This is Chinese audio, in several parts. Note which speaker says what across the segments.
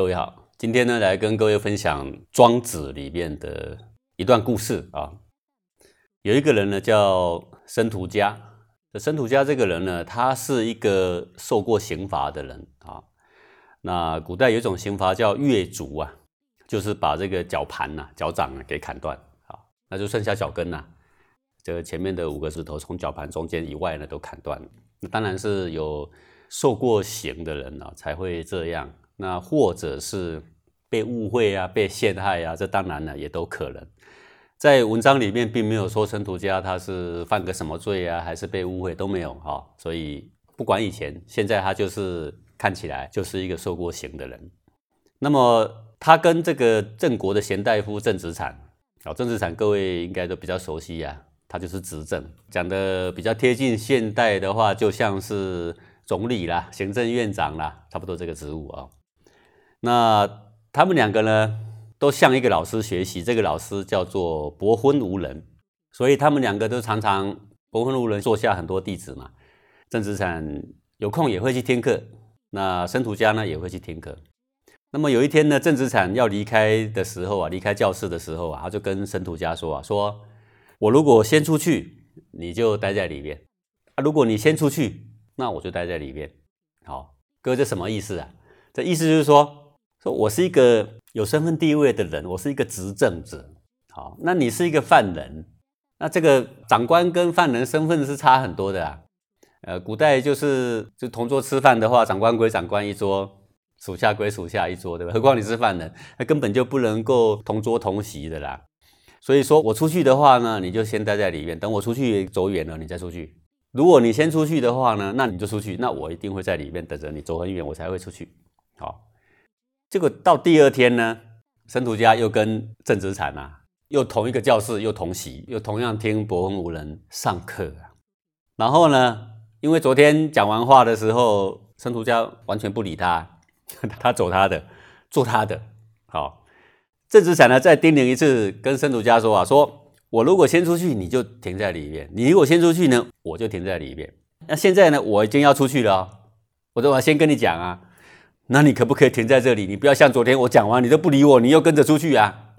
Speaker 1: 各位好，今天呢来跟各位分享《庄子》里面的一段故事啊。有一个人呢叫申屠家，这申屠家这个人呢，他是一个受过刑罚的人啊。那古代有一种刑罚叫越足啊，就是把这个脚盘呐、脚掌啊给砍断啊，那就剩下脚跟呐。这个前面的五个指头从脚盘中间以外呢都砍断了。那当然是有受过刑的人啊才会这样。那或者是被误会啊，被陷害啊，这当然呢也都可能。在文章里面并没有说陈独家他是犯个什么罪啊，还是被误会都没有哈。所以不管以前，现在他就是看起来就是一个受过刑的人。那么他跟这个郑国的贤大夫郑子产，啊，郑子产各位应该都比较熟悉呀，他就是执政，讲的比较贴近现代的话，就像是总理啦、行政院长啦，差不多这个职务啊。那他们两个呢，都向一个老师学习，这个老师叫做伯昏无人，所以他们两个都常常伯昏无人，坐下很多弟子嘛。郑子产有空也会去听课，那申屠家呢也会去听课。那么有一天呢，郑子产要离开的时候啊，离开教室的时候啊，他就跟申屠家说啊：“说我如果先出去，你就待在里面；啊，如果你先出去，那我就待在里面。”好，哥，这什么意思啊？这意思就是说。说我是一个有身份地位的人，我是一个执政者，好，那你是一个犯人，那这个长官跟犯人身份是差很多的啊。呃，古代就是就同桌吃饭的话，长官归长官一桌，属下归属下一桌，对吧？何况你是犯人，那根本就不能够同桌同席的啦。所以说我出去的话呢，你就先待在里面，等我出去走远了，你再出去。如果你先出去的话呢，那你就出去，那我一定会在里面等着你走很远，我才会出去。好。结果到第二天呢，申屠家又跟郑子产啊，又同一个教室，又同席，又同样听伯昏无人上课。然后呢，因为昨天讲完话的时候，申屠家完全不理他，他走他的，做他的。好，郑子产呢再叮咛一次，跟申屠家说啊，说我如果先出去，你就停在里面；你如果先出去呢，我就停在里面。那现在呢，我已经要出去了，我都要先跟你讲啊。那你可不可以停在这里？你不要像昨天我讲完，你都不理我，你又跟着出去啊？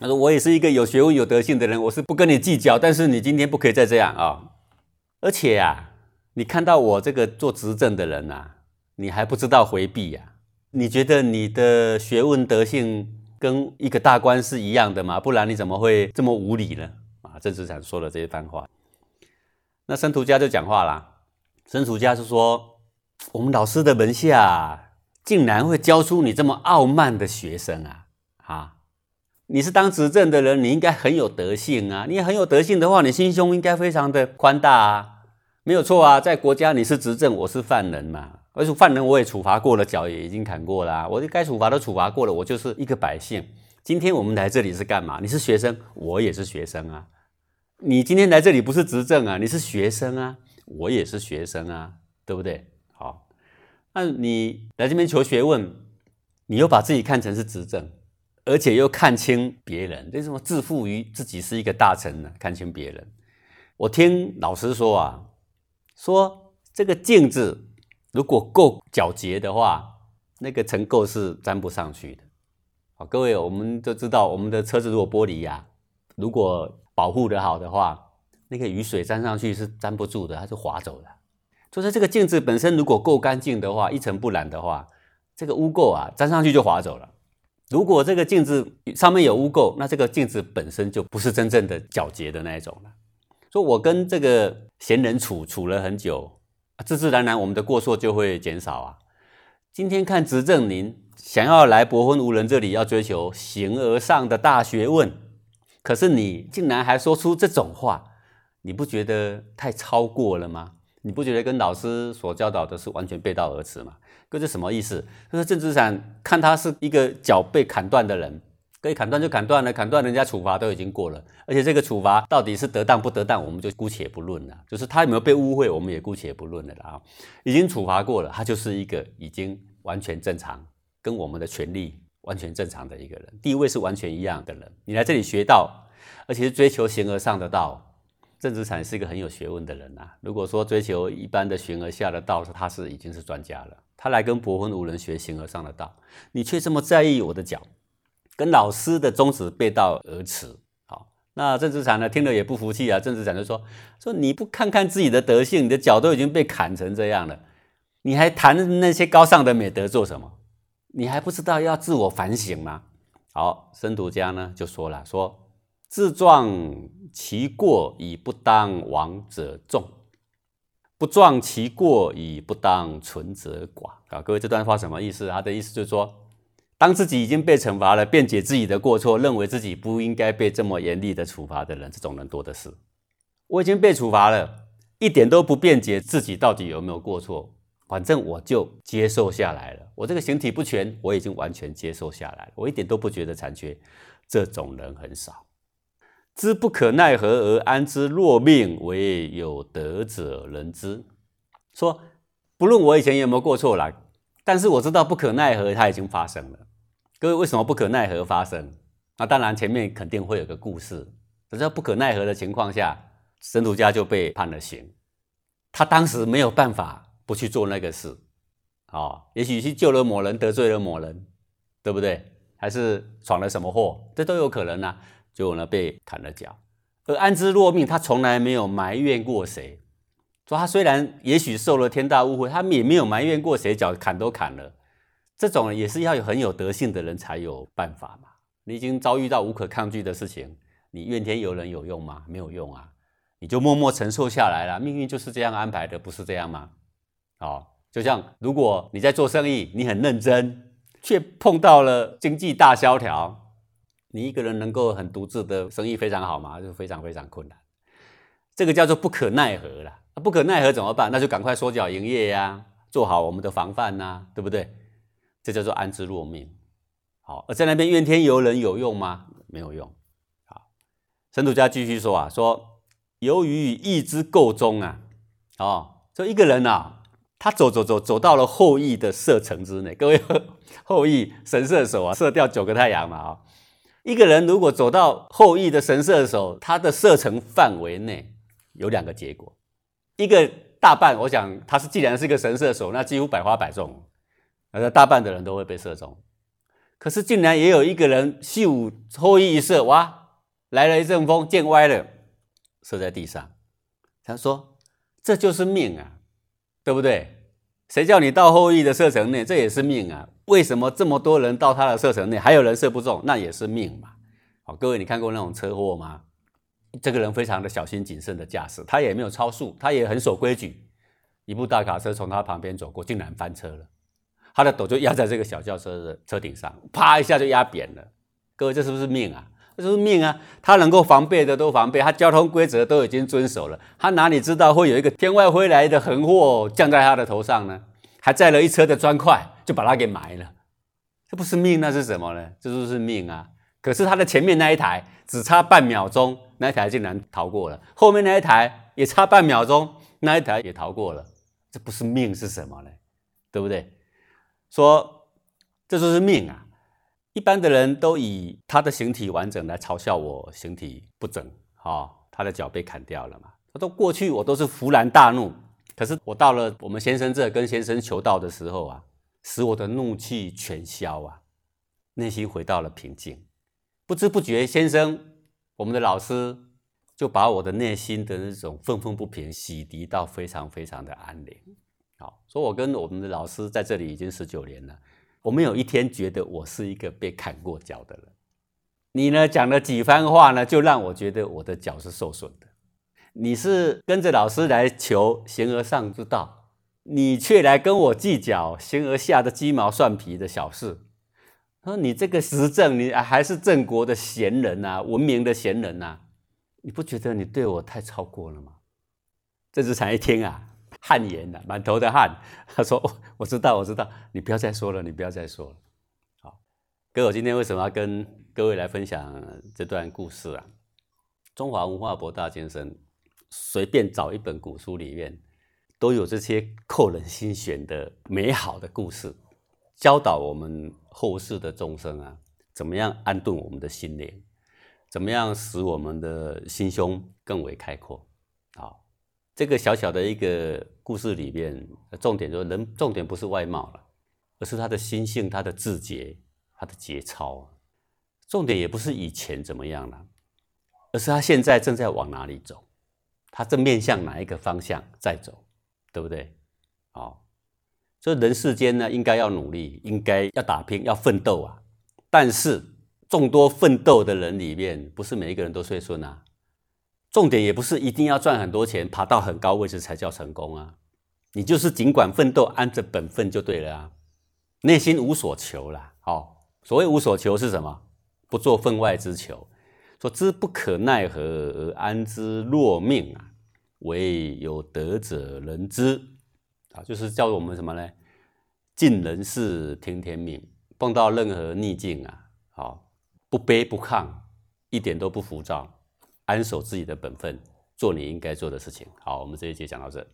Speaker 1: 他说：“我也是一个有学问、有德性的人，我是不跟你计较。但是你今天不可以再这样啊！而且呀，你看到我这个做执政的人呐，你还不知道回避呀？你觉得你的学问、德性跟一个大官是一样的吗？不然你怎么会这么无礼呢？”啊，郑子产说了这一番话，那申屠家就讲话啦。申屠家是说：“我们老师的门下。”竟然会教出你这么傲慢的学生啊！啊，你是当执政的人，你应该很有德性啊！你很有德性的话，你心胸应该非常的宽大啊，没有错啊！在国家你是执政，我是犯人嘛，而且犯人我也处罚过了，脚也已经砍过了，我该处罚都处罚过了，我就是一个百姓。今天我们来这里是干嘛？你是学生，我也是学生啊。你今天来这里不是执政啊，你是学生啊，我也是学生啊，对不对？那你来这边求学问，你又把自己看成是执政，而且又看清别人，为什么自负于自己是一个大臣呢？看清别人，我听老师说啊，说这个镜子如果够皎洁的话，那个尘垢是粘不上去的。好，各位，我们都知道，我们的车子如果玻璃呀，如果保护的好的话，那个雨水沾上去是粘不住的，它是滑走的。就是这个镜子本身如果够干净的话，一尘不染的话，这个污垢啊粘上去就滑走了。如果这个镜子上面有污垢，那这个镜子本身就不是真正的皎洁的那一种了。说我跟这个闲人处处了很久，自自然然我们的过错就会减少啊。今天看执政您想要来博昏无人这里要追求形而上的大学问，可是你竟然还说出这种话，你不觉得太超过了吗？你不觉得跟老师所教导的是完全背道而驰吗？哥，这什么意思？就是郑子产看他是一个脚被砍断的人，可以砍断就砍断了，砍断人家处罚都已经过了，而且这个处罚到底是得当不得当，我们就姑且不论了。就是他有没有被误会，我们也姑且不论了啊。已经处罚过了，他就是一个已经完全正常，跟我们的权利完全正常的一个人，地位是完全一样的人。你来这里学道，而且是追求形而上的道。郑子产是一个很有学问的人呐。如果说追求一般的形而下的道，他是已经是专家了。他来跟伯昏无人学形而上的道，你却这么在意我的脚，跟老师的宗旨背道而驰。好，那郑子产呢，听了也不服气啊。郑子产就说：说你不看看自己的德性，你的脚都已经被砍成这样了，你还谈那些高尚的美德做什么？你还不知道要自我反省吗？好，申徒家呢就说了：说自壮其过以不当亡者众。不壮其过，以不当存者寡啊！各位，这段话什么意思？他的意思就是说，当自己已经被惩罚了，辩解自己的过错，认为自己不应该被这么严厉的处罚的人，这种人多的是。我已经被处罚了，一点都不辩解自己到底有没有过错，反正我就接受下来了。我这个形体不全，我已经完全接受下来了，我一点都不觉得残缺。这种人很少。知不可奈何而安之若命，为有德者人之。说不论我以前有没有过错啦，但是我知道不可奈何，它已经发生了。各位为什么不可奈何发生？那当然前面肯定会有个故事。可是不可奈何的情况下，神徒家就被判了刑。他当时没有办法不去做那个事。啊，也许去救了某人，得罪了某人，对不对？还是闯了什么祸，这都有可能啊。结果呢被砍了脚，而安之若命，他从来没有埋怨过谁。说他虽然也许受了天大误会，他也没有埋怨过谁，脚砍都砍了。这种也是要有很有德性的人才有办法嘛。你已经遭遇到无可抗拒的事情，你怨天尤人有用吗？没有用啊，你就默默承受下来了。命运就是这样安排的，不是这样吗？哦，就像如果你在做生意，你很认真，却碰到了经济大萧条。你一个人能够很独自的生意非常好吗？就非常非常困难，这个叫做不可奈何了。不可奈何怎么办？那就赶快缩脚营业呀，做好我们的防范呐，对不对？这叫做安之若命。好，而在那边怨天尤人有用吗？没有用。好，神徒家继续说啊，说由于意之构中啊，哦，说一个人啊，他走走走走到了后羿的射程之内。各位，后羿神射手啊，射掉九个太阳嘛，啊。一个人如果走到后羿的神射手，他的射程范围内有两个结果：一个大半，我想他是既然是一个神射手，那几乎百发百中，那大半的人都会被射中。可是竟然也有一个人，咻，后羿一射，哇，来了一阵风，箭歪了，射在地上。他说：“这就是命啊，对不对？谁叫你到后羿的射程内，这也是命啊。”为什么这么多人到他的射程内，还有人射不中？那也是命嘛。好，各位，你看过那种车祸吗？这个人非常的小心谨慎的驾驶，他也没有超速，他也很守规矩。一部大卡车从他旁边走过，竟然翻车了，他的斗就压在这个小轿车的车顶上，啪一下就压扁了。各位，这是不是命啊？这是命啊！他能够防备的都防备，他交通规则都已经遵守了，他哪里知道会有一个天外飞来的横祸降在他的头上呢？还载了一车的砖块，就把他给埋了。这不是命，那是什么呢？这就是命啊！可是他的前面那一台只差半秒钟，那一台竟然逃过了；后面那一台也差半秒钟，那一台也逃过了。这不是命是什么呢？对不对？说这就是命啊！一般的人都以他的形体完整来嘲笑我形体不整，哈，他的脚被砍掉了嘛？他说过去我都是勃然大怒。可是我到了我们先生这跟先生求道的时候啊，使我的怒气全消啊，内心回到了平静。不知不觉，先生，我们的老师就把我的内心的那种愤愤不平洗涤到非常非常的安宁。好，说我跟我们的老师在这里已经十九年了，我没有一天觉得我是一个被砍过脚的人。你呢讲了几番话呢，就让我觉得我的脚是受损的。你是跟着老师来求形而上之道，你却来跟我计较形而下的鸡毛蒜皮的小事。说你这个时政，你还是郑国的贤人呐，文明的贤人呐，你不觉得你对我太超过了吗？郑子禅一听啊，汗颜了，满头的汗。他说：“我知道，我知道，你不要再说了，你不要再说了。”好，哥，我今天为什么要跟各位来分享这段故事啊？中华文化博大精深。随便找一本古书里面，都有这些扣人心弦的美好的故事，教导我们后世的众生啊，怎么样安顿我们的心灵，怎么样使我们的心胸更为开阔。好，这个小小的一个故事里面，重点就是人，重点不是外貌了，而是他的心性、他的志节、他的节操。重点也不是以前怎么样了，而是他现在正在往哪里走，他正面向哪一个方向在走，对不对？好，所以人世间呢，应该要努力，应该要打拼，要奋斗啊。但是众多奋斗的人里面，不是每一个人都顺顺啊。重点也不是一定要赚很多钱，爬到很高位置才叫成功啊！你就是尽管奋斗，按着本分就对了啊！内心无所求啦。好，所谓无所求是什么？不做分外之求。说知不可奈何而安之若命啊，唯有德者人知啊，就是叫我们什么呢？尽人事，听天命。碰到任何逆境啊，好，不卑不亢，一点都不浮躁。安守自己的本分，做你应该做的事情。好，我们这一节讲到这。